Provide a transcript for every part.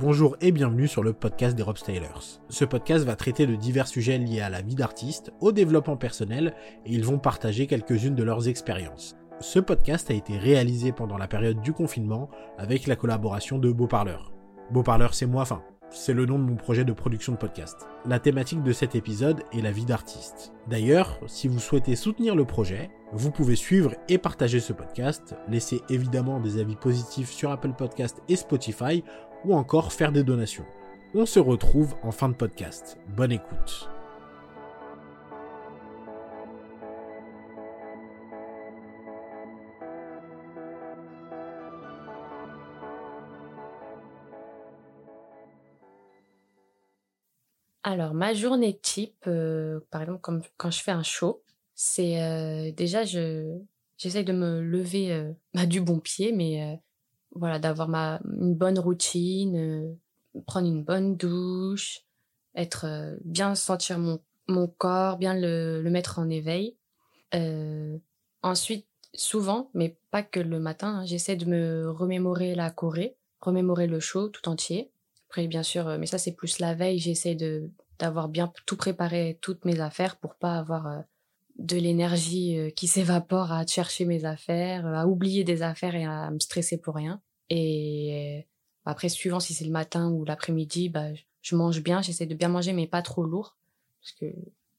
Bonjour et bienvenue sur le podcast des Rob Stylers. Ce podcast va traiter de divers sujets liés à la vie d'artiste, au développement personnel et ils vont partager quelques-unes de leurs expériences. Ce podcast a été réalisé pendant la période du confinement avec la collaboration de Beau Parleur. Beau Parleur, c'est moi, enfin, c'est le nom de mon projet de production de podcast. La thématique de cet épisode est la vie d'artiste. D'ailleurs, si vous souhaitez soutenir le projet, vous pouvez suivre et partager ce podcast, laisser évidemment des avis positifs sur Apple Podcast et Spotify, ou encore faire des donations. On se retrouve en fin de podcast. Bonne écoute. Alors, ma journée type, euh, par exemple, quand je fais un show, c'est euh, déjà, je j'essaye de me lever euh, bah, du bon pied, mais voilà, d'avoir ma une bonne routine, prendre une bonne douche, être bien sentir mon mon corps, bien le, le mettre en éveil. ensuite, souvent, mais pas que le matin, hein, j'essaie de me remémorer la Corée, remémorer le show tout entier. Après, bien sûr, euh, mais ça, c'est plus la veille. J'essaie de d'avoir bien tout préparé, toutes mes affaires pour pas avoir euh, de l'énergie euh, qui s'évapore à chercher mes affaires, à oublier des affaires et à me stresser pour rien. Et après, suivant si c'est le matin ou l'après-midi, bah, je mange bien. J'essaie de bien manger, mais pas trop lourd. Parce que,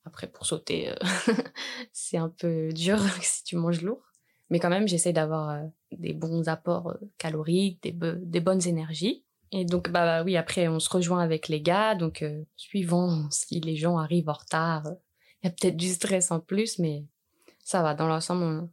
après, pour sauter, c'est un peu dur si tu manges lourd. Mais quand même, j'essaie d'avoir des bons apports caloriques, des, des bonnes énergies. Et donc, bah oui, après, on se rejoint avec les gars. Donc, euh, suivant si les gens arrivent en retard, il y a peut-être du stress en plus, mais ça va. Dans l'ensemble,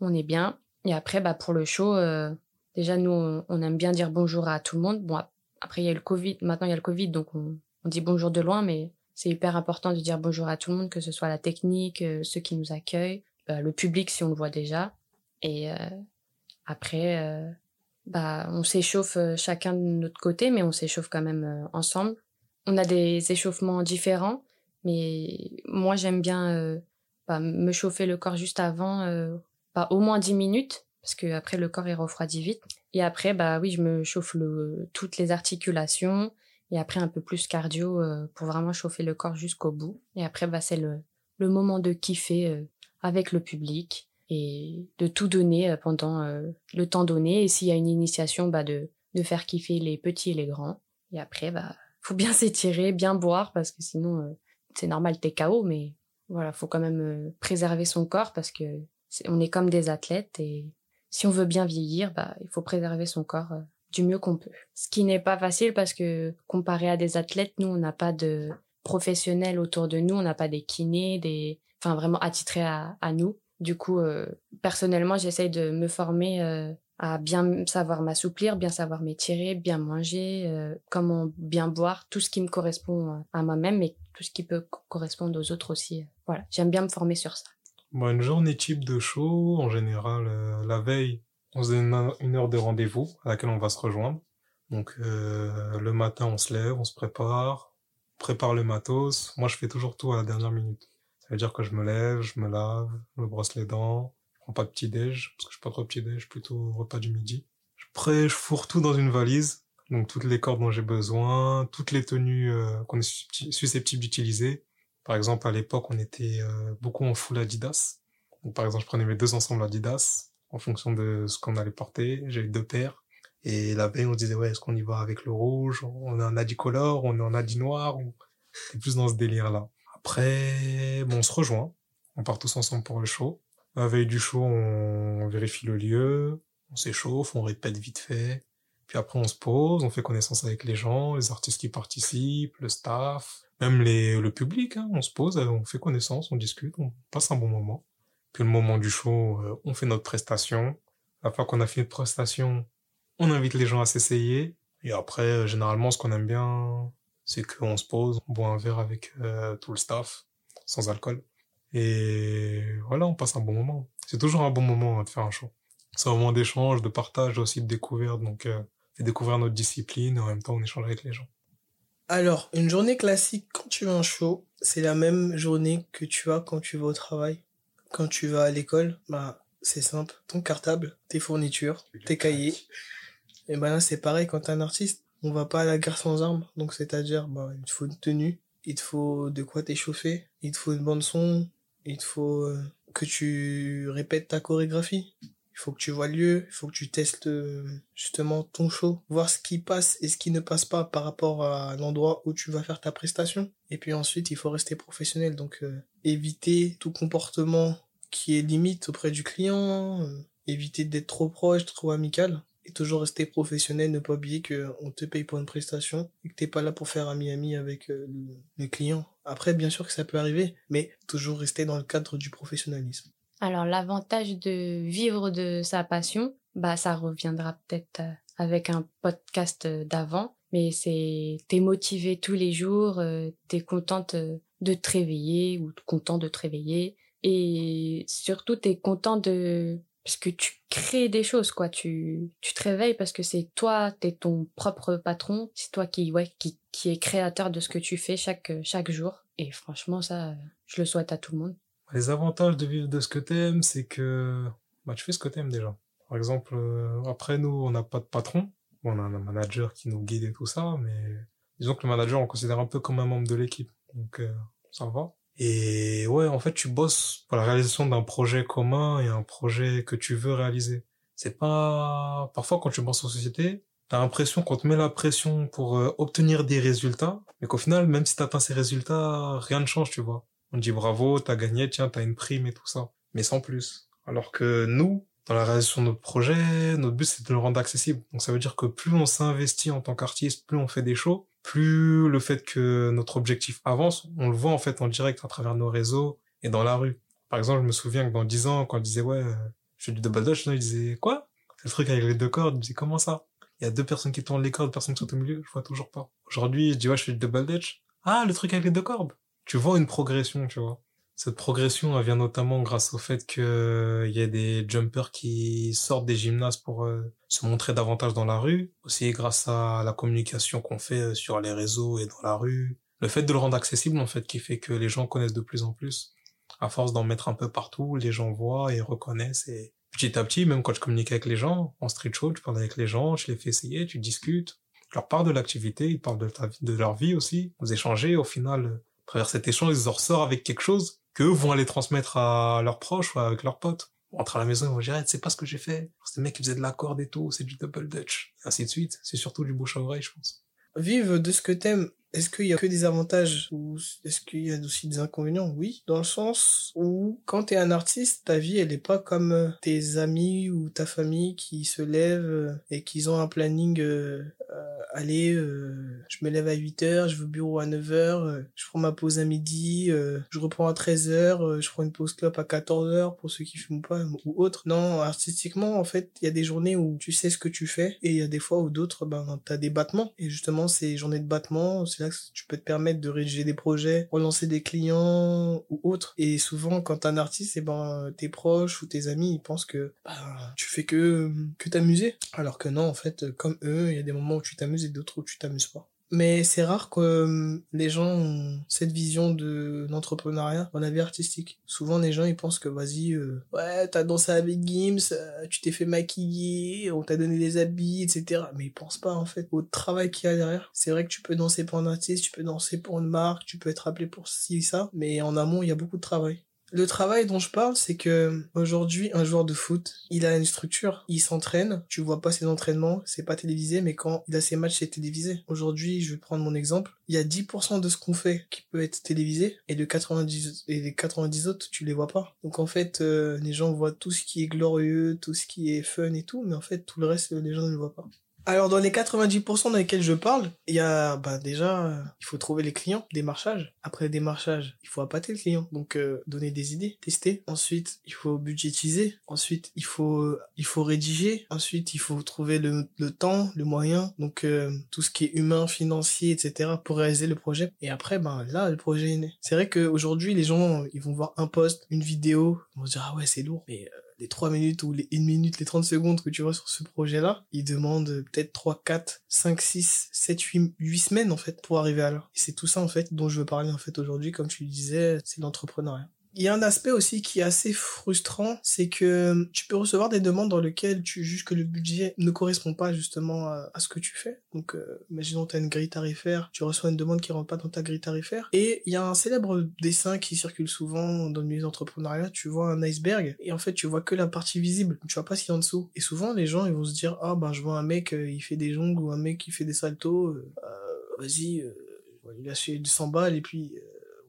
on, est bien. Et après, bah pour le show, euh, déjà, nous, on, aime bien dire bonjour à tout le monde. Bon, après, il y a le Covid. Maintenant, il y a le Covid, donc on, dit bonjour de loin, mais c'est hyper important de dire bonjour à tout le monde, que ce soit la technique, euh, ceux qui nous accueillent, le public si on le voit déjà. Et après bah, on s'échauffe euh, chacun de notre côté, mais on s'échauffe quand même euh, ensemble. On a des échauffements différents, mais moi j'aime bien euh, bah, me chauffer le corps juste avant, bah, au moins 10 minutes, parce que après le corps il refroidit vite. Et après, bah oui, je me chauffe le, toutes les articulations, et après un peu plus cardio pour vraiment chauffer le corps jusqu'au bout. Et après, bah c'est le, le moment de kiffer avec le public et de tout donner euh, pendant euh, le temps donné. Et s'il y a une initiation, bah de, de faire kiffer les petits et les grands. Et après, bah faut bien s'étirer, bien boire parce que sinon euh, c'est normal t'es KO, mais voilà, faut quand même préserver son corps parce que on est comme des athlètes et si on veut bien vieillir, bah il faut préserver son corps du mieux qu'on peut. Ce qui n'est pas facile parce que comparé à des athlètes, nous on n'a pas de professionnels autour de nous, on n'a pas des kinés, des enfin vraiment attitrés à, à nous. Du coup, euh, personnellement, j'essaye de me former euh, à bien savoir m'assouplir, bien savoir m'étirer, bien manger, euh, comment bien boire, tout ce qui me correspond à moi-même, mais tout ce qui peut correspondre aux autres aussi. Voilà, j'aime bien me former sur ça. Bon, une journée type de show, en général, la veille, on se donne une heure de rendez-vous à laquelle on va se rejoindre. Donc le matin, on se lève, on se prépare, on prépare le matos. Moi, je fais toujours tout à la dernière minute. Ça veut dire que je me lève, je me lave, je me brosse les dents, prends pas de petit déj, parce que je suis pas trop petit déj, plutôt repas du midi. Prêt, je fourre tout dans une valise, donc toutes les cordes dont j'ai besoin, toutes les tenues euh, qu'on est susceptible d'utiliser. Par exemple, à l'époque, on était euh, beaucoup en full Adidas. Par exemple, je prenais mes deux ensembles Adidas en fonction de ce qu'on allait porter. J'ai deux paires. Et la veille, on disait, ouais, est-ce qu'on y va avec le rouge? On est en Adicolor, on est en Adi noir, c'est plus dans ce délire-là. Après, bon, on se rejoint. On part tous ensemble pour le show. La veille du show, on vérifie le lieu, on s'échauffe, on répète vite fait. Puis après, on se pose, on fait connaissance avec les gens, les artistes qui participent, le staff, même le public. Hein. On se pose, on fait connaissance, on discute, on passe un bon moment. Puis le moment du show, euh, on fait notre prestation. La fois qu'on a fait notre prestation, on invite les gens à s'essayer. Et après, euh, généralement, ce qu'on aime bien, c'est qu'on se pose, on boit un verre avec euh, tout le staff, sans alcool. Et voilà, on passe un bon moment. C'est toujours un bon moment hein, de faire un show. C'est un moment d'échange, de partage, aussi de découverte, donc euh, et découvrir notre discipline, et en même temps on échange avec les gens. Alors, une journée classique quand tu vas en show, c'est la même journée que tu as quand tu vas au travail. Quand tu vas à l'école, bah c'est simple, ton cartable, tes fournitures, tes cahiers. Et ben là c'est pareil quand t'es un artiste on va pas à la guerre sans armes. Donc, c'est-à-dire, bah, il te faut une tenue, il te faut de quoi t'échauffer, il te faut une bande son, il faut euh, que tu répètes ta chorégraphie. Il faut que tu vois le lieu, il faut que tu testes euh, justement ton show, voir ce qui passe et ce qui ne passe pas par rapport à l'endroit où tu vas faire ta prestation. Et puis ensuite, il faut rester professionnel, donc euh, éviter tout comportement qui est limite auprès du client, éviter d'être trop proche, trop amical, et toujours rester professionnel, ne pas oublier qu'on te paye pour une prestation et que t'es pas là pour faire ami-ami avec le, le client. Après, bien sûr que ça peut arriver, mais toujours rester dans le cadre du professionnalisme. Alors l'avantage de vivre de sa passion, bah ça reviendra peut-être euh, avec un podcast euh, d'avant, mais c'est t'es motivé tous les jours, euh, t'es contente de te réveiller ou content de te réveiller et surtout t'es content de parce que tu crées des choses quoi, tu tu te réveilles parce que c'est toi, t'es ton propre patron, c'est toi qui ouais qui qui est créateur de ce que tu fais chaque jour et franchement ça je le souhaite à tout le monde. Les avantages de vivre de ce que t'aimes, c'est que bah, tu fais ce que t'aimes déjà. Par exemple, euh, après nous, on n'a pas de patron. On a un manager qui nous guide et tout ça, mais disons que le manager, on considère un peu comme un membre de l'équipe. Donc, euh, ça va. Et ouais, en fait, tu bosses pour la réalisation d'un projet commun et un projet que tu veux réaliser. C'est pas... Parfois, quand tu bosses en société, t'as l'impression qu'on te met la pression pour euh, obtenir des résultats, mais qu'au final, même si t'atteins ces résultats, rien ne change, tu vois. On dit bravo, t'as gagné, tiens, t'as une prime et tout ça. Mais sans plus. Alors que nous, dans la réalisation de notre projet, notre but c'est de le rendre accessible. Donc ça veut dire que plus on s'investit en tant qu'artiste, plus on fait des shows, plus le fait que notre objectif avance, on le voit en fait en direct à travers nos réseaux et dans la rue. Par exemple, je me souviens que dans 10 ans, quand on disait ouais, je fais du double dutch, il disait quoi? Le truc avec les deux cordes, je disais comment ça? Il y a deux personnes qui tournent les cordes, personne qui sont au milieu, je vois toujours pas. Aujourd'hui, je dis ouais, je fais du double dutch. Ah, le truc avec les deux cordes tu vois une progression, tu vois. Cette progression, elle vient notamment grâce au fait qu'il euh, y a des jumpers qui sortent des gymnases pour euh, se montrer davantage dans la rue. Aussi grâce à la communication qu'on fait euh, sur les réseaux et dans la rue. Le fait de le rendre accessible, en fait, qui fait que les gens connaissent de plus en plus. À force d'en mettre un peu partout, les gens voient et reconnaissent et petit à petit, même quand je communique avec les gens, en street show, tu parles avec les gens, je les fais essayer, tu discutes. Tu leur parles de l'activité, ils parlent de, de leur vie aussi. Vous échangez, au final, travers cet échange, ils en ressortent avec quelque chose qu'eux vont aller transmettre à leurs proches ou avec leurs potes. Entre à la maison, ils vont dire, c'est pas ce que j'ai fait. C'est mec qui faisait de la corde et tout, c'est du double dutch. Ainsi de suite. C'est surtout du bouche à oreille, je pense. Vive de ce que t'aimes. Est-ce qu'il y a que des avantages ou est-ce qu'il y a aussi des inconvénients? Oui, dans le sens où quand t'es un artiste, ta vie elle est pas comme euh, tes amis ou ta famille qui se lèvent euh, et qui ont un planning euh, allez, je me lève à 8 heures, je vais au bureau à 9 heures, je prends ma pause à midi, je reprends à 13 heures, je prends une pause clope à 14 heures pour ceux qui fument pas ou autre. Non, artistiquement, en fait, il y a des journées où tu sais ce que tu fais et il y a des fois où d'autres, ben, t'as des battements. Et justement, ces journées de battements, tu peux te permettre de rédiger des projets, relancer des clients ou autres. Et souvent, quand t'es un artiste, et eh ben, tes proches ou tes amis, ils pensent que ben, tu fais que, que t'amuser. Alors que non, en fait, comme eux, il y a des moments où tu t'amuses et d'autres où tu t'amuses pas. Mais c'est rare que euh, les gens ont cette vision de l'entrepreneuriat la vie artistique. Souvent, les gens, ils pensent que, vas-y, euh, ouais, t'as dansé avec Gims, euh, tu t'es fait maquiller, on t'a donné des habits, etc. Mais ils pensent pas, en fait, au travail qu'il y a derrière. C'est vrai que tu peux danser pour un artiste, tu peux danser pour une marque, tu peux être appelé pour ci ça, mais en amont, il y a beaucoup de travail. Le travail dont je parle, c'est que aujourd'hui, un joueur de foot, il a une structure, il s'entraîne, tu vois pas ses entraînements, c'est pas télévisé, mais quand il a ses matchs, c'est télévisé. Aujourd'hui, je vais prendre mon exemple, il y a 10% de ce qu'on fait qui peut être télévisé, et de 90, et les 90 autres, tu les vois pas. Donc en fait, euh, les gens voient tout ce qui est glorieux, tout ce qui est fun et tout, mais en fait, tout le reste, les gens ne le voient pas. Alors dans les 90% dans lesquels je parle, il y a bah déjà euh, il faut trouver les clients, démarchage. Après le démarchage, il faut appâter le client, donc euh, donner des idées, tester. Ensuite, il faut budgétiser. Ensuite, il faut euh, il faut rédiger. Ensuite, il faut trouver le, le temps, le moyen, donc tout ce qui est humain, financier, etc. pour réaliser le projet. Et après, ben là, le projet est né. C'est vrai qu'aujourd'hui, les gens ils vont voir un post, une vidéo, ils vont se dire ah ouais c'est lourd, mais les 3 minutes ou les 1 minute, les 30 secondes que tu vois sur ce projet-là, ils demandent peut-être 3, 4, 5, 6, 7, 8, 8 semaines en fait pour arriver à là. Et c'est tout ça en fait dont je veux parler en fait aujourd'hui, comme tu le disais, c'est l'entrepreneuriat. Il y a un aspect aussi qui est assez frustrant, c'est que tu peux recevoir des demandes dans lesquelles tu juges que le budget ne correspond pas justement à, ce que tu fais. Donc, euh, imaginons tu as une grille tarifaire, tu reçois une demande qui rentre pas dans ta grille tarifaire. Et il y a un célèbre dessin qui circule souvent dans le milieu d'entrepreneuriat, tu vois un iceberg, et en fait tu vois que la partie visible, tu vois pas ce qu'il y a en dessous. Et souvent les gens ils vont se dire, ah ben je vois un mec, euh, il fait des jongles, ou un mec qui fait des saltos, euh, vas-y, il a fait 100 balles, et puis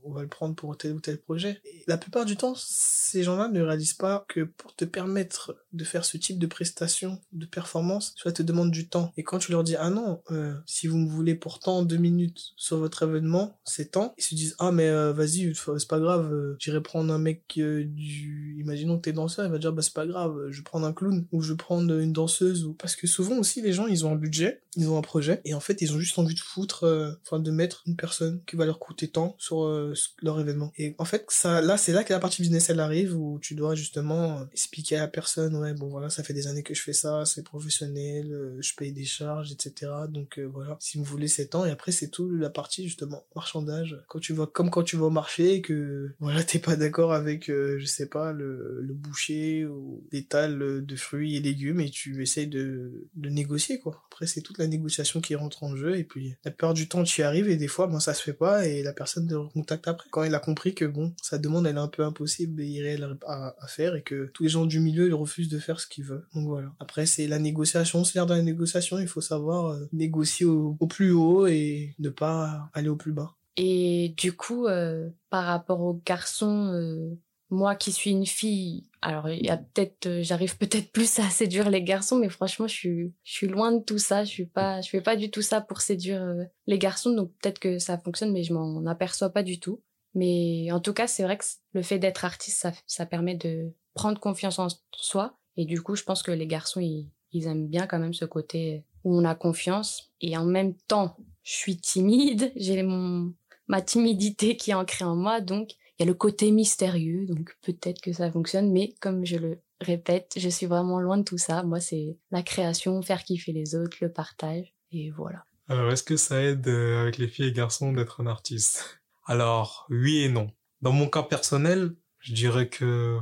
on va le prendre pour tel ou tel projet. Et la plupart du temps, ces gens-là ne réalisent pas que pour te permettre de faire ce type de prestation, de performance, cela te demande du temps. Et quand tu leur dis, ah non, euh, si vous me voulez pourtant deux minutes sur votre événement, c'est temps, ils se disent, ah mais euh, vas-y, c'est pas grave, euh, j'irai prendre un mec du... Imaginons que t'es danseur, il va dire, bah c'est pas grave, je vais prendre un clown, ou je vais prendre une danseuse, ou... Parce que souvent aussi, les gens, ils ont un budget, ils ont un projet, et en fait, ils ont juste envie de foutre, enfin de mettre une personne qui va leur coûter tant sur leur événement. Et en fait, ça, là, c'est là que la partie business, elle arrive, où tu dois justement expliquer à la personne, bon voilà, ça fait des années que je fais ça, c'est professionnel, euh, je paye des charges, etc. Donc euh, voilà, si vous voulez 7 ans, et après c'est tout la partie justement marchandage. Quand tu vas, comme quand tu vas au marché et que voilà, t'es pas d'accord avec, euh, je sais pas, le, le boucher ou l'étal de fruits et légumes et tu essayes de, de négocier quoi. Après c'est toute la négociation qui rentre en jeu et puis la plupart du temps tu y arrives et des fois ben ça se fait pas et la personne te recontacte après. Quand il a compris que bon, sa demande elle est un peu impossible et irréelle à, à faire et que tous les gens du milieu ils refusent de faire ce qu'il veut. Donc voilà. Après, c'est la négociation. C'est l'air dans la négociation, il faut savoir euh, négocier au, plus haut et ne pas aller au plus bas. Et du coup, euh, par rapport aux garçons, euh, moi qui suis une fille, alors il y a peut-être, j'arrive peut-être plus à séduire les garçons, mais franchement, je suis, je suis loin de tout ça. Je suis pas, je fais pas du tout ça pour séduire les garçons. Donc peut-être que ça fonctionne, mais je m'en aperçois pas du tout. Mais en tout cas, c'est vrai que le fait d'être artiste, ça, ça permet de prendre confiance en soi et du coup, je pense que les garçons, ils, aiment bien quand même ce côté où on a confiance. Et en même temps, je suis timide, j'ai ma timidité qui est ancrée en moi, donc il y a le côté mystérieux, donc peut-être que ça fonctionne, mais comme je le répète, je suis vraiment loin de tout ça. Moi, c'est la création, faire kiffer les autres, le partage, et voilà. Alors, est-ce que ça aide euh, avec les filles et garçons d'être un artiste? Alors, oui et non. Dans mon cas personnel, je dirais que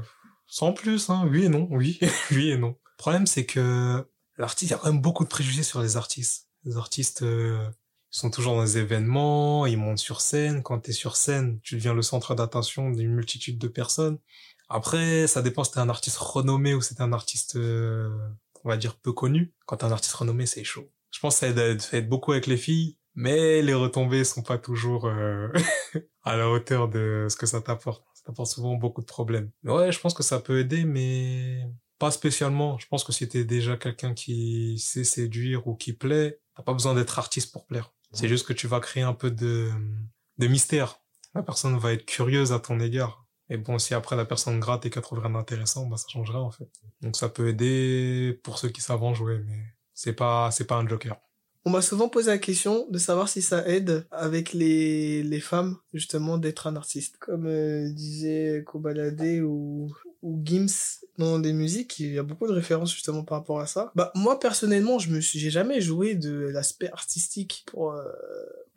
sans plus, hein. Oui et non, oui, oui et non. Le problème, c'est que l'artiste, il y a quand même beaucoup de préjugés sur les artistes. Les artistes euh, sont toujours dans des événements, ils montent sur scène. Quand tu es sur scène, tu deviens le centre d'attention d'une multitude de personnes. Après, ça dépend si t'es un artiste renommé ou si t'es un artiste, euh, on va dire, peu connu. Quand t'es un artiste renommé, c'est chaud. Je pense que ça aide beaucoup avec les filles, mais les retombées sont pas toujours euh, à la hauteur de ce que ça t'apporte ça apporte souvent beaucoup de problèmes. Mais ouais, je pense que ça peut aider, mais pas spécialement. Je pense que si t'es déjà quelqu'un qui sait séduire ou qui plaît, t'as pas besoin d'être artiste pour plaire. C'est juste que tu vas créer un peu de, de mystère. La personne va être curieuse à ton égard. Et bon, si après la personne gratte et qu'elle trouve rien d'intéressant, bah ça changera en fait. Donc ça peut aider pour ceux qui savent en jouer, mais c'est pas c'est pas un joker. On m'a souvent posé la question de savoir si ça aide avec les, les femmes, justement, d'être un artiste. Comme euh, disait Kobalade ou, ou Gims dans des musiques, il y a beaucoup de références justement par rapport à ça. Bah, moi, personnellement, je me suis, j'ai jamais joué de l'aspect artistique pour, euh,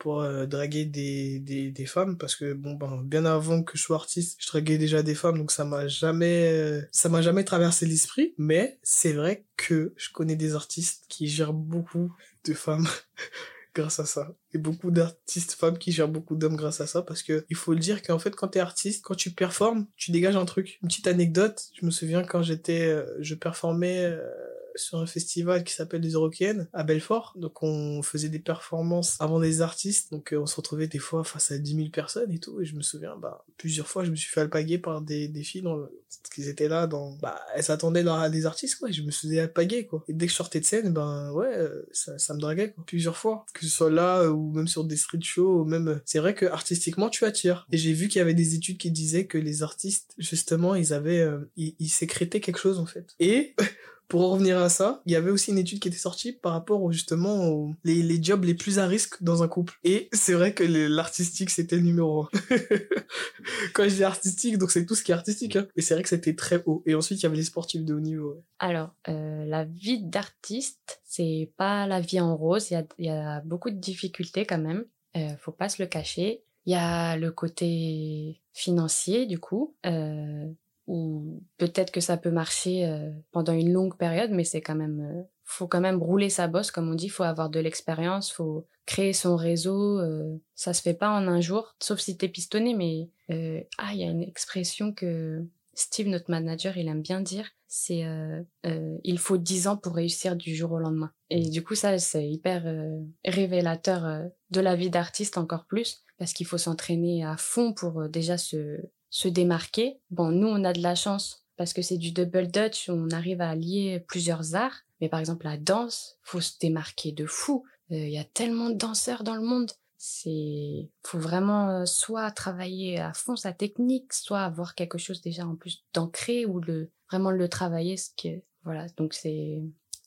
pour euh, draguer des, des, des, femmes parce que bon ben bien avant que je sois artiste je draguais déjà des femmes donc ça m'a jamais ça m'a jamais traversé l'esprit mais c'est vrai que je connais des artistes qui gèrent beaucoup de femmes grâce à ça. Et beaucoup d'artistes femmes qui gèrent beaucoup d'hommes grâce à ça parce que il faut le dire qu'en fait quand t'es artiste, quand tu performes, tu dégages un truc. Une petite anecdote, je me souviens quand j'étais, euh, je performais euh, sur un festival qui s'appelle les Eurokéennes à Belfort. Donc on faisait des performances avant des artistes. Donc euh, on se retrouvait des fois face à 10 000 personnes et tout. Et je me souviens, bah, plusieurs fois, je me suis fait alpaguer par des, des filles dans qu'ils étaient là dans, bah, elles s'attendaient à des artistes, quoi. je me suis alpaguer, quoi. Et dès que je sortais de scène, ben, ouais, euh, ça, ça me draguait, quoi. Plusieurs fois. Que ce soit là, ou même sur des street shows, ou même, c'est vrai que artistiquement, tu attires. Et j'ai vu qu'il y avait des études qui disaient que les artistes, justement, ils avaient, euh, ils, ils sécrétaient quelque chose, en fait. Et, pour revenir à ça, il y avait aussi une étude qui était sortie par rapport justement aux les, les jobs les plus à risque dans un couple. Et c'est vrai que l'artistique c'était le numéro un. Quand je dis artistique, donc c'est tout ce qui est artistique. Hein. Mais c'est vrai que c'était très haut. Et ensuite il y avait les sportifs de haut niveau. Alors euh, la vie d'artiste, c'est pas la vie en rose. Il y a, beaucoup de difficultés quand même. Euh, faut pas se le cacher. Il y a le côté financier, du coup, euh, où peut-être que ça peut marcher euh, pendant une longue période, mais c'est quand même, euh, faut quand même rouler sa bosse, comme on dit, faut avoir de l'expérience, faut créer son réseau. Euh, ça se fait pas en un jour, sauf si t'es pistonné. Mais euh, ah, il y a une expression que Steve, notre manager, il aime bien dire, c'est euh, euh, il faut dix ans pour réussir du jour au lendemain. Et du coup, ça, c'est hyper euh, révélateur euh, de la vie d'artiste encore plus, parce qu'il faut s'entraîner à fond pour déjà se, se démarquer. Bon, nous, on a de la chance parce que c'est du double dutch, on arrive à lier plusieurs arts. Mais par exemple, la danse, faut se démarquer de fou. Euh, Il y a tellement de danseurs dans le monde. C'est, faut vraiment euh, soit travailler à fond sa technique, soit avoir quelque chose déjà en plus d'ancré ou le vraiment le travailler. Ce que voilà, donc c'est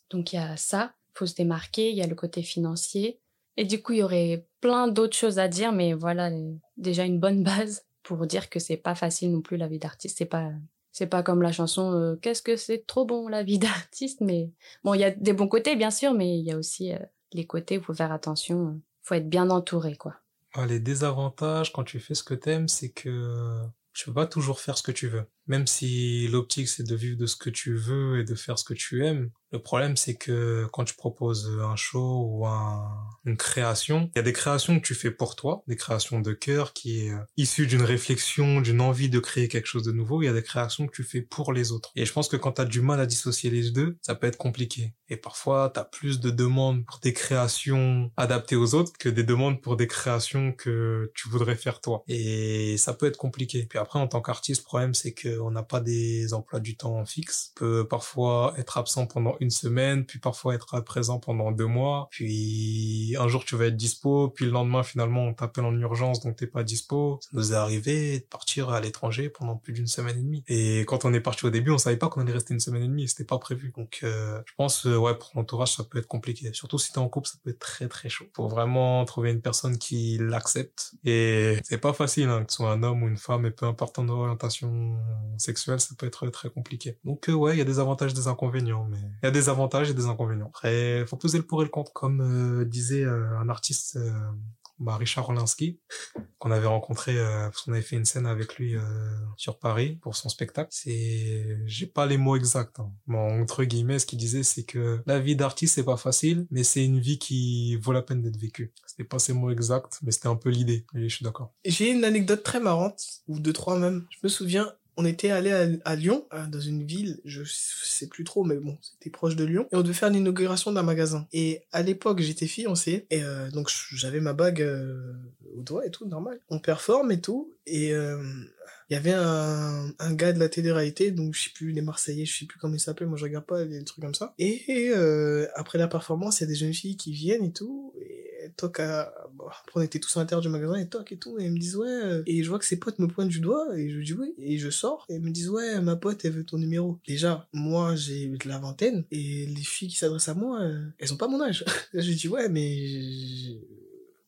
donc il y a ça, faut se démarquer. Il y a le côté financier et du coup il y aurait plein d'autres choses à dire, mais voilà euh, déjà une bonne base pour dire que c'est pas facile non plus la vie d'artiste. C'est pas c'est pas comme la chanson euh, qu'est-ce que c'est trop bon la vie d'artiste, mais bon il y a des bons côtés bien sûr, mais il y a aussi euh, les côtés où faut faire attention. faut être bien entouré, quoi. Ah, les désavantages quand tu fais ce que t'aimes, c'est que tu peux pas toujours faire ce que tu veux. Même si l'optique c'est de vivre de ce que tu veux et de faire ce que tu aimes, le problème c'est que quand tu proposes un show ou un, une création, il y a des créations que tu fais pour toi, des créations de cœur qui est euh, issue d'une réflexion, d'une envie de créer quelque chose de nouveau. Il y a des créations que tu fais pour les autres. Et je pense que quand tu as du mal à dissocier les deux, ça peut être compliqué. Et parfois, tu as plus de demandes pour des créations adaptées aux autres que des demandes pour des créations que tu voudrais faire toi. Et ça peut être compliqué. Puis après, en tant qu'artiste, le problème c'est que on n'a pas des emplois du temps fixes. On peut parfois être absent pendant une semaine, puis parfois être présent pendant deux mois, puis un jour tu vas être dispo, puis le lendemain finalement on t'appelle en urgence donc t'es pas dispo. Ça nous est arrivé de partir à l'étranger pendant plus d'une semaine et demie. Et quand on est parti au début, on savait pas qu'on allait rester une semaine et demie, c'était pas prévu. Donc euh, je pense euh, ouais pour l'entourage ça peut être compliqué. Surtout si t'es en couple, ça peut être très très chaud. Faut vraiment trouver une personne qui l'accepte. Et c'est pas facile hein, que ce soit un homme ou une femme, et peu importe ton orientation sexuelle, ça peut être très compliqué. Donc euh, ouais, il y a des avantages, des inconvénients, mais il y a des avantages et des inconvénients. Après, faut peser le pour et le contre, comme euh, disait euh, un artiste. euh, bah, Richard Orlinski, qu'on avait rencontré parce qu'on avait fait une scène avec lui sur Paris pour son spectacle. C'est, j'ai pas les mots exacts, hein. entre guillemets, ce qu'il disait, c'est que la vie d'artiste c'est pas facile, mais c'est une vie qui vaut la peine d'être vécue. C'était pas ses mots exacts, mais c'était un peu l'idée. Je suis d'accord. J'ai une anecdote très marrante, ou deux, trois même. Je me souviens, on était allé à, Lyon, euh, dans une ville, je sais plus trop, mais bon, c'était proche de Lyon, et on devait faire l'inauguration d'un magasin. Et à l'époque, j'étais fiancé, et euh, donc j'avais ma bague euh, au doigt et tout, normal. On performe et tout, et euh, il y avait un, gars de la télé-réalité, donc je sais plus, les Marseillais, je sais plus comment il s'appelle, moi je regarde pas les trucs comme ça. Et après la performance, il y a des jeunes filles qui viennent et tout, et elles toquent à... Après on était tous à l'intérieur du magasin, et toquent et tout, et elles me disent ouais, euh, et je vois que ses potes me pointent du doigt, et je dis oui, et je sors, et elles me disent ouais, ma pote, elle veut ton numéro. Déjà, moi j'ai de la vingtaine, et les filles qui s'adressent à moi, euh, elles ont pas mon âge. je dis ouais, mais...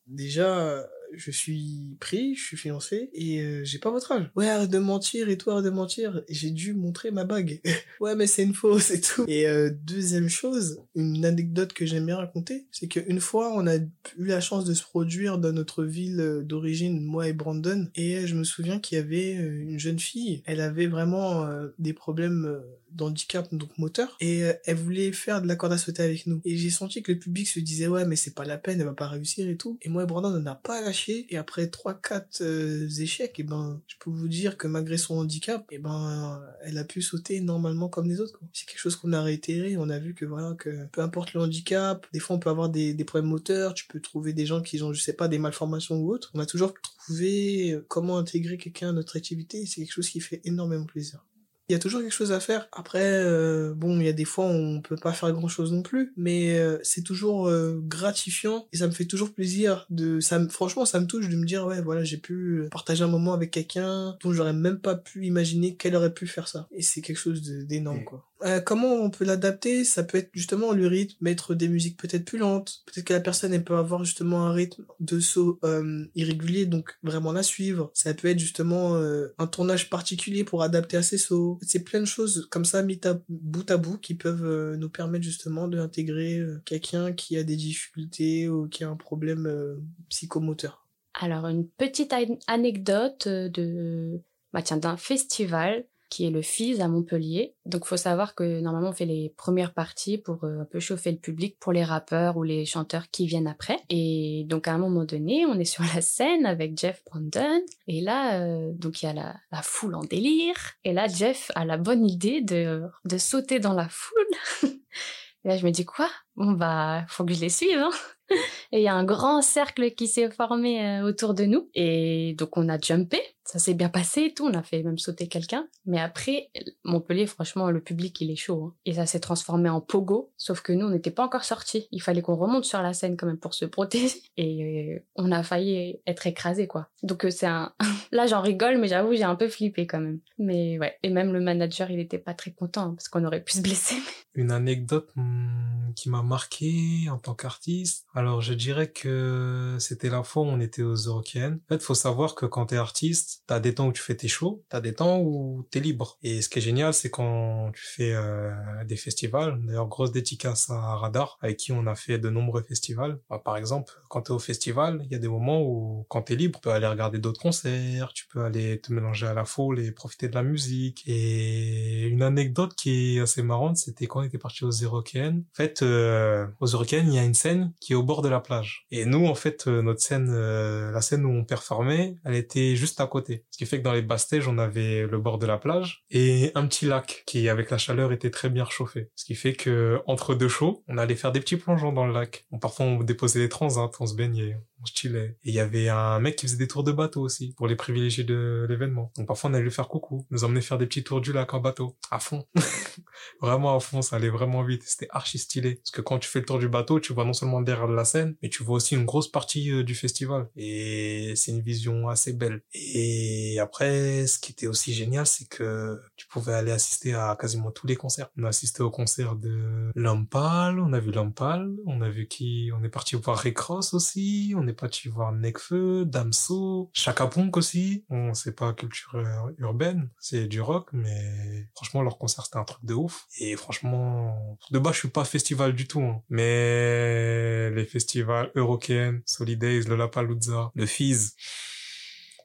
Déjà, je suis pris, je suis fiancé et euh, j'ai pas votre âge. Ouais, arrête de mentir et toi arrête de mentir. J'ai dû montrer ma bague. ouais, mais c'est une fausse et tout. Et euh, deuxième chose, une anecdote que j'aime bien raconter, c'est qu'une fois, on a eu la chance de se produire dans notre ville euh, d'origine, moi et Brandon. Et euh, je me souviens qu'il y avait une jeune fille. Elle avait vraiment des problèmes d'handicap donc moteur et euh, elle voulait faire de la corde à sauter avec nous. Et j'ai senti que le public se disait ouais mais c'est pas la peine elle va pas réussir et tout. Et moi Brandon on n'a pas lâché. Et après trois quatre euh, échecs et ben je peux vous dire que malgré son handicap et ben elle a pu sauter normalement comme les autres c'est quelque chose qu'on a réitéré. On a vu que voilà que peu importe le handicap des fois on peut avoir des, des problèmes moteurs. Tu peux trouver des gens qui ont je sais pas des malformations ou autres. On a toujours trouvé euh, comment intégrer quelqu'un à notre activité. C'est quelque chose qui fait énormément plaisir il y a toujours quelque chose à faire. Après, euh, bon, il y a des fois où on peut pas faire grand chose non plus, mais euh, c'est toujours euh, gratifiant et ça me fait toujours plaisir de, ça me, franchement, ça me touche de me dire ouais, voilà, j'ai pu partager un moment avec quelqu'un dont j'aurais même pas pu imaginer qu'elle aurait pu faire ça. Et c'est quelque chose d'énorme, quoi. Euh, comment on peut l'adapter? Ça peut être justement le rythme, mettre des musiques peut-être plus lentes. Peut-être que la personne elle peut avoir justement un rythme de saut euh, irrégulier, donc vraiment la suivre. Ça peut être justement euh, un tournage particulier pour adapter à ses sauts. C'est plein de choses comme ça mis à bout à bout qui peuvent nous permettre justement d'intégrer quelqu'un qui a des difficultés ou qui a un problème psychomoteur. Alors, une petite anecdote de, bah tiens, d'un festival qui est le FIS à Montpellier. Donc, faut savoir que normalement, on fait les premières parties pour euh, un peu chauffer le public pour les rappeurs ou les chanteurs qui viennent après. Et donc, à un moment donné, on est sur la scène avec Jeff Brandon. Et là, euh, donc, il y a la, foule en délire. Et là, Jeff a la bonne idée de, de sauter dans la foule. et là, je me dis, quoi? Bon, bah, faut que je les suive, hein et il y a un grand cercle qui s'est formé euh, autour de nous. Et donc on a jumpé, ça s'est bien passé et tout, on a fait même sauter quelqu'un. Mais après, Montpellier, franchement, le public, il est chaud. Hein. Et ça s'est transformé en pogo, sauf que nous, on n'était pas encore sortis. Il fallait qu'on remonte sur la scène quand même pour se protéger. Et on a failli être écrasé, quoi. Donc euh, c'est un... Là, j'en rigole, mais j'avoue, j'ai un peu flippé quand même. Mais ouais, et même le manager, il était pas très content, hein, parce qu'on aurait pu se blesser. Une anecdote hmm, qui m'a marqué en tant qu'artiste, alors je dirais que c'était la fois où on était aux Eurocaines. En fait, faut savoir que quand t'es artiste, t'as des temps où tu fais tes shows, t'as des temps où t'es libre. Et ce qui est génial, c'est quand tu fais euh, des festivals. D'ailleurs, grosse dédicace à Radar, avec qui on a fait de nombreux festivals. Bah, par exemple, quand t'es au festival, il y a des moments où quand t'es libre, tu peux aller regarder d'autres concerts, tu peux aller te mélanger à la foule et profiter de la musique. Et une anecdote qui est assez marrante, c'était quand on était parti aux Eurocaines. En fait, euh, aux Eurocaines, il y a une scène qui est au bord de la plage. Et nous, en fait, euh, notre scène, euh, la scène où on performait, elle était juste à côté. Ce qui fait que dans les basses-stages, on avait le bord de la plage et un petit lac qui, avec la chaleur, était très bien réchauffé. Ce qui fait que entre deux shows, on allait faire des petits plongeons dans le lac. parfois, on déposait des transats, on se baignait, et il y avait un mec qui faisait des tours de bateau aussi, pour les privilégiés de l'événement. Donc parfois on allait lui faire coucou, nous emmener faire des petits tours du lac en bateau, à fond. vraiment à fond, ça allait vraiment vite, c'était archi stylé. Parce que quand tu fais le tour du bateau, tu vois non seulement derrière la scène, mais tu vois aussi une grosse partie euh, du festival. Et c'est une vision assez belle. Et après, ce qui était aussi génial, c'est que tu pouvais aller assister à quasiment tous les concerts. On a assisté au concert de Lampal, on a vu Lampal, on a vu qui, on est parti voir Recross aussi, est parti voir Nekfeu, Damso, Chaka Ponk aussi. Bon, c'est pas culture urbaine, c'est du rock, mais franchement, leur concert, c'était un truc de ouf. Et franchement, de bas, je suis pas festival du tout, hein. mais les festivals Eurocaine, Solidays, Lollapalooza, le Fizz,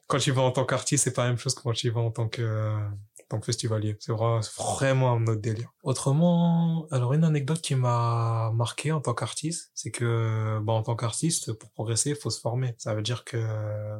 quand tu vas en tant qu'artiste, c'est pas la même chose que quand tu vas en tant que que festivalier. C'est vraiment un autre délire. Autrement, alors une anecdote qui m'a marqué en tant qu'artiste, c'est que bah, en tant qu'artiste, pour progresser, il faut se former. Ça veut dire que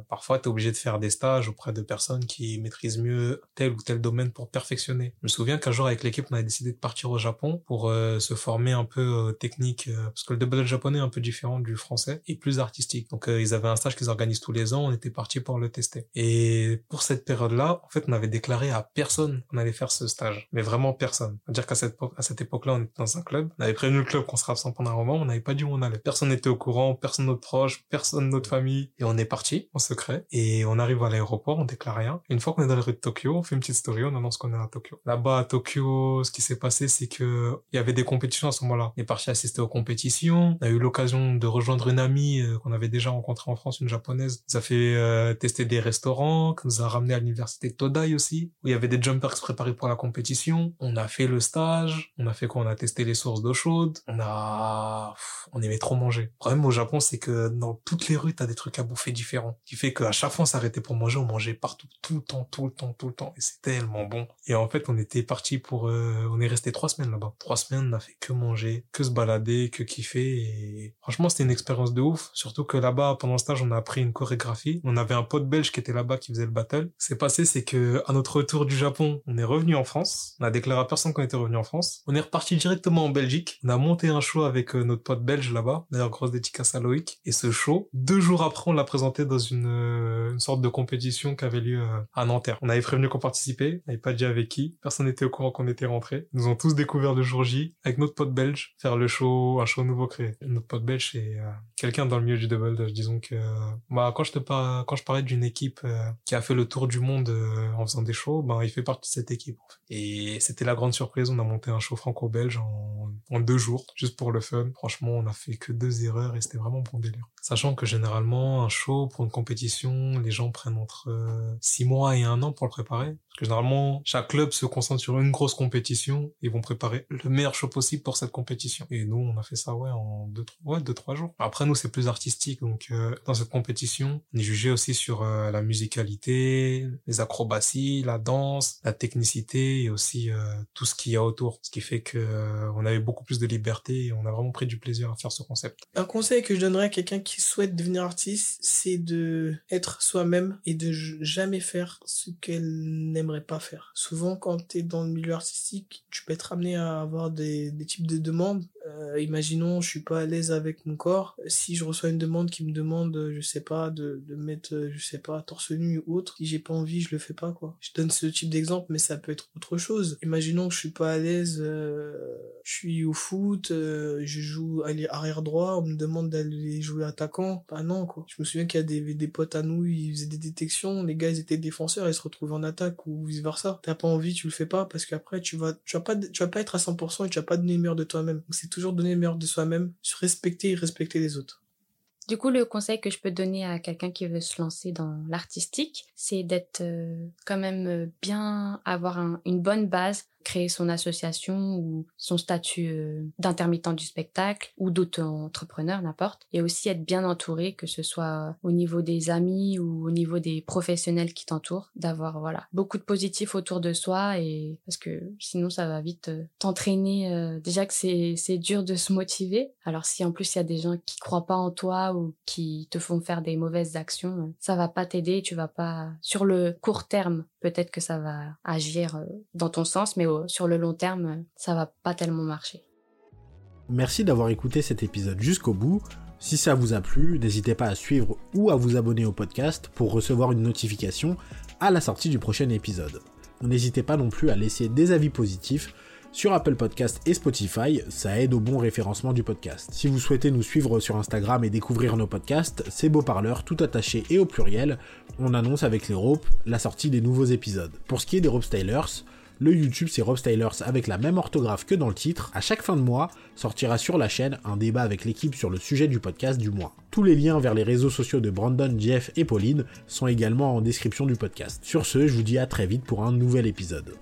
parfois, tu es obligé de faire des stages auprès de personnes qui maîtrisent mieux tel ou tel domaine pour perfectionner. Je me souviens qu'un jour avec l'équipe, on a décidé de partir au Japon pour euh, se former un peu euh, technique, euh, parce que le double japonais est un peu différent du français et plus artistique. Donc ils avaient un stage qu'ils organisent tous les ans, on était parti pour le tester. Et pour cette période-là, en fait, on avait déclaré à personne on allait faire ce stage. Mais vraiment personne. C'est-à-dire qu'à cette, à cette époque-là, on était dans un club. On avait prévenu le club qu'on serait absent pendant un moment. On n'avait pas dit où on allait. Personne n'était au courant. Personne notre proche. Personne notre famille. Et on est parti en secret. Et on arrive à l'aéroport. On déclare rien. Une fois qu'on est dans la rue de Tokyo, on fait une petite story. On annonce qu'on est à Tokyo. Là-bas, à Tokyo, ce qui s'est passé, c'est que il y avait des compétitions à ce moment-là. On est parti assister aux compétitions. On a eu l'occasion de rejoindre une amie euh, qu'on avait déjà rencontrée en France, une japonaise. Nous a fait euh, tester des restaurants, qui nous a ramené à l'université Todai aussi, où il y avait des jumpers préparaient pour la compétition. On a fait le stage. On a fait quoi? On a testé les sources d'eau chaude. On a, on aimait trop manger. Le problème au Japon, c'est que dans toutes les rues, t'as des trucs à bouffer différents. Qui fait qu'à chaque fois, on s'arrêtait pour manger, on mangeait partout, tout le temps, tout le temps, tout le temps. Et c'est tellement bon. Et en fait, on était parti pour, euh, on est resté trois semaines là-bas. Trois semaines, on a fait que manger, que se balader, que kiffer. Et franchement, c'était une expérience de ouf. Surtout que là-bas, pendant le stage, on a appris une chorégraphie. On avait un pote belge qui était là-bas, qui faisait le battle. Ce qui s'est passé, c'est que à notre retour du Japon, on est revenu en France. On a déclaré à personne qu'on était revenu en France. On est reparti directement en Belgique. On a monté un show avec euh, notre pote belge là-bas. D'ailleurs, grosse dédicace à Loïc. Et ce show, deux jours après, on l'a présenté dans une, euh, une sorte de compétition qui avait lieu euh, à Nanterre. On avait prévenu qu'on participait. On n'avait pas dit avec qui. Personne n'était au courant qu'on était rentré. Nous ont tous découvert le jour J avec notre pote belge faire le show, un show nouveau créé. Notre pote belge, c'est quelqu'un dans le milieu du double dutch. Disons que, bah, quand je te parle, quand je parlais d'une équipe qui a fait le tour du monde en faisant des shows, ben, il fait partie de cette équipe. Et c'était la grande surprise. On a monté un show franco-belge en, en deux jours, juste pour le fun. Franchement, on a fait que deux erreurs et c'était vraiment bon délire. Sachant que généralement, un show pour une compétition, les gens prennent entre euh, six mois et un an pour le préparer. Parce que généralement, chaque club se concentre sur une grosse compétition et vont préparer le meilleur show possible pour cette compétition. Et nous, on a fait ça, ouais, en deux, trois, ouais, deux, trois jours. Après, nous, c'est plus artistique. Donc, euh, dans cette compétition, on est jugé aussi sur euh, la musicalité, les acrobaties, la danse, la technicité et aussi euh, tout ce qu'il y a autour. Ce qui fait que on avait beaucoup plus de liberté et on a vraiment pris du plaisir à faire ce concept. Un conseil que je donnerais à quelqu'un qui souhaite devenir artiste, c'est de être soi-même et de jamais faire ce qu'elle n'aimerait pas faire. Souvent, quand tu es dans le milieu artistique, tu peux être amené à avoir des types de demandes. Euh, imaginons, je suis pas à l'aise avec mon corps. Si je reçois une demande qui me demande, je sais pas, de, de mettre, je sais pas, torse nu ou autre, si j'ai pas envie, je le fais pas, quoi. Je donne ce type d'exemple, mais ça peut être autre chose. Imaginons je suis pas à l'aise, euh, je suis au foot, euh, je joue arrière droit, on me demande d'aller jouer attaquant. Bah non, quoi. Je me souviens qu'il y a des, des potes à nous, ils faisaient des détections, les gars, ils étaient défenseurs, ils se retrouvaient en attaque ou vice versa. T'as pas envie, tu le fais pas parce qu'après, tu vas, tu vas pas, tu vas pas être à 100% et tu vas pas donner le meilleur de toi-même. c'est toujours donner le meilleur de soi-même, se respecter et respecter les autres. Du coup, le conseil que je peux donner à quelqu'un qui veut se lancer dans l'artistique, c'est d'être euh, quand même euh, bien, avoir une bonne base créer son association ou son statut euh, d'intermittent du spectacle ou d'auto-entrepreneur, n'importe. Et aussi être bien entouré, que ce soit au niveau des amis ou au niveau des professionnels qui t'entourent, d'avoir voilà beaucoup de positifs autour de soi et parce que sinon ça va vite euh, t'entraîner. Euh, déjà que c'est c'est dur de se motiver. Alors si en plus il y a des gens qui croient pas en toi ou qui te font faire des mauvaises actions, ça va pas t'aider. Tu vas pas sur le court terme peut-être que ça va agir dans ton sens, mais sur le long terme, ça va pas tellement marcher. Merci d'avoir écouté cet épisode jusqu'au bout. Si ça vous a plu, n'hésitez pas à suivre ou à vous abonner au podcast pour recevoir une notification à la sortie du prochain épisode. N'hésitez pas non plus à laisser des avis positifs sur Apple Podcast et Spotify, ça aide au bon référencement du podcast. Si vous souhaitez nous suivre sur Instagram et découvrir nos podcasts, c'est Beau Parleur, tout attaché et au pluriel, on annonce avec les ropes la sortie des nouveaux épisodes. Pour ce qui est des Rope Stylers, le YouTube c'est Rob Stylers avec la même orthographe que dans le titre. À chaque fin de mois, sortira sur la chaîne un débat avec l'équipe sur le sujet du podcast du mois. Tous les liens vers les réseaux sociaux de Brandon, Jeff et Pauline sont également en description du podcast. Sur ce, je vous dis à très vite pour un nouvel épisode.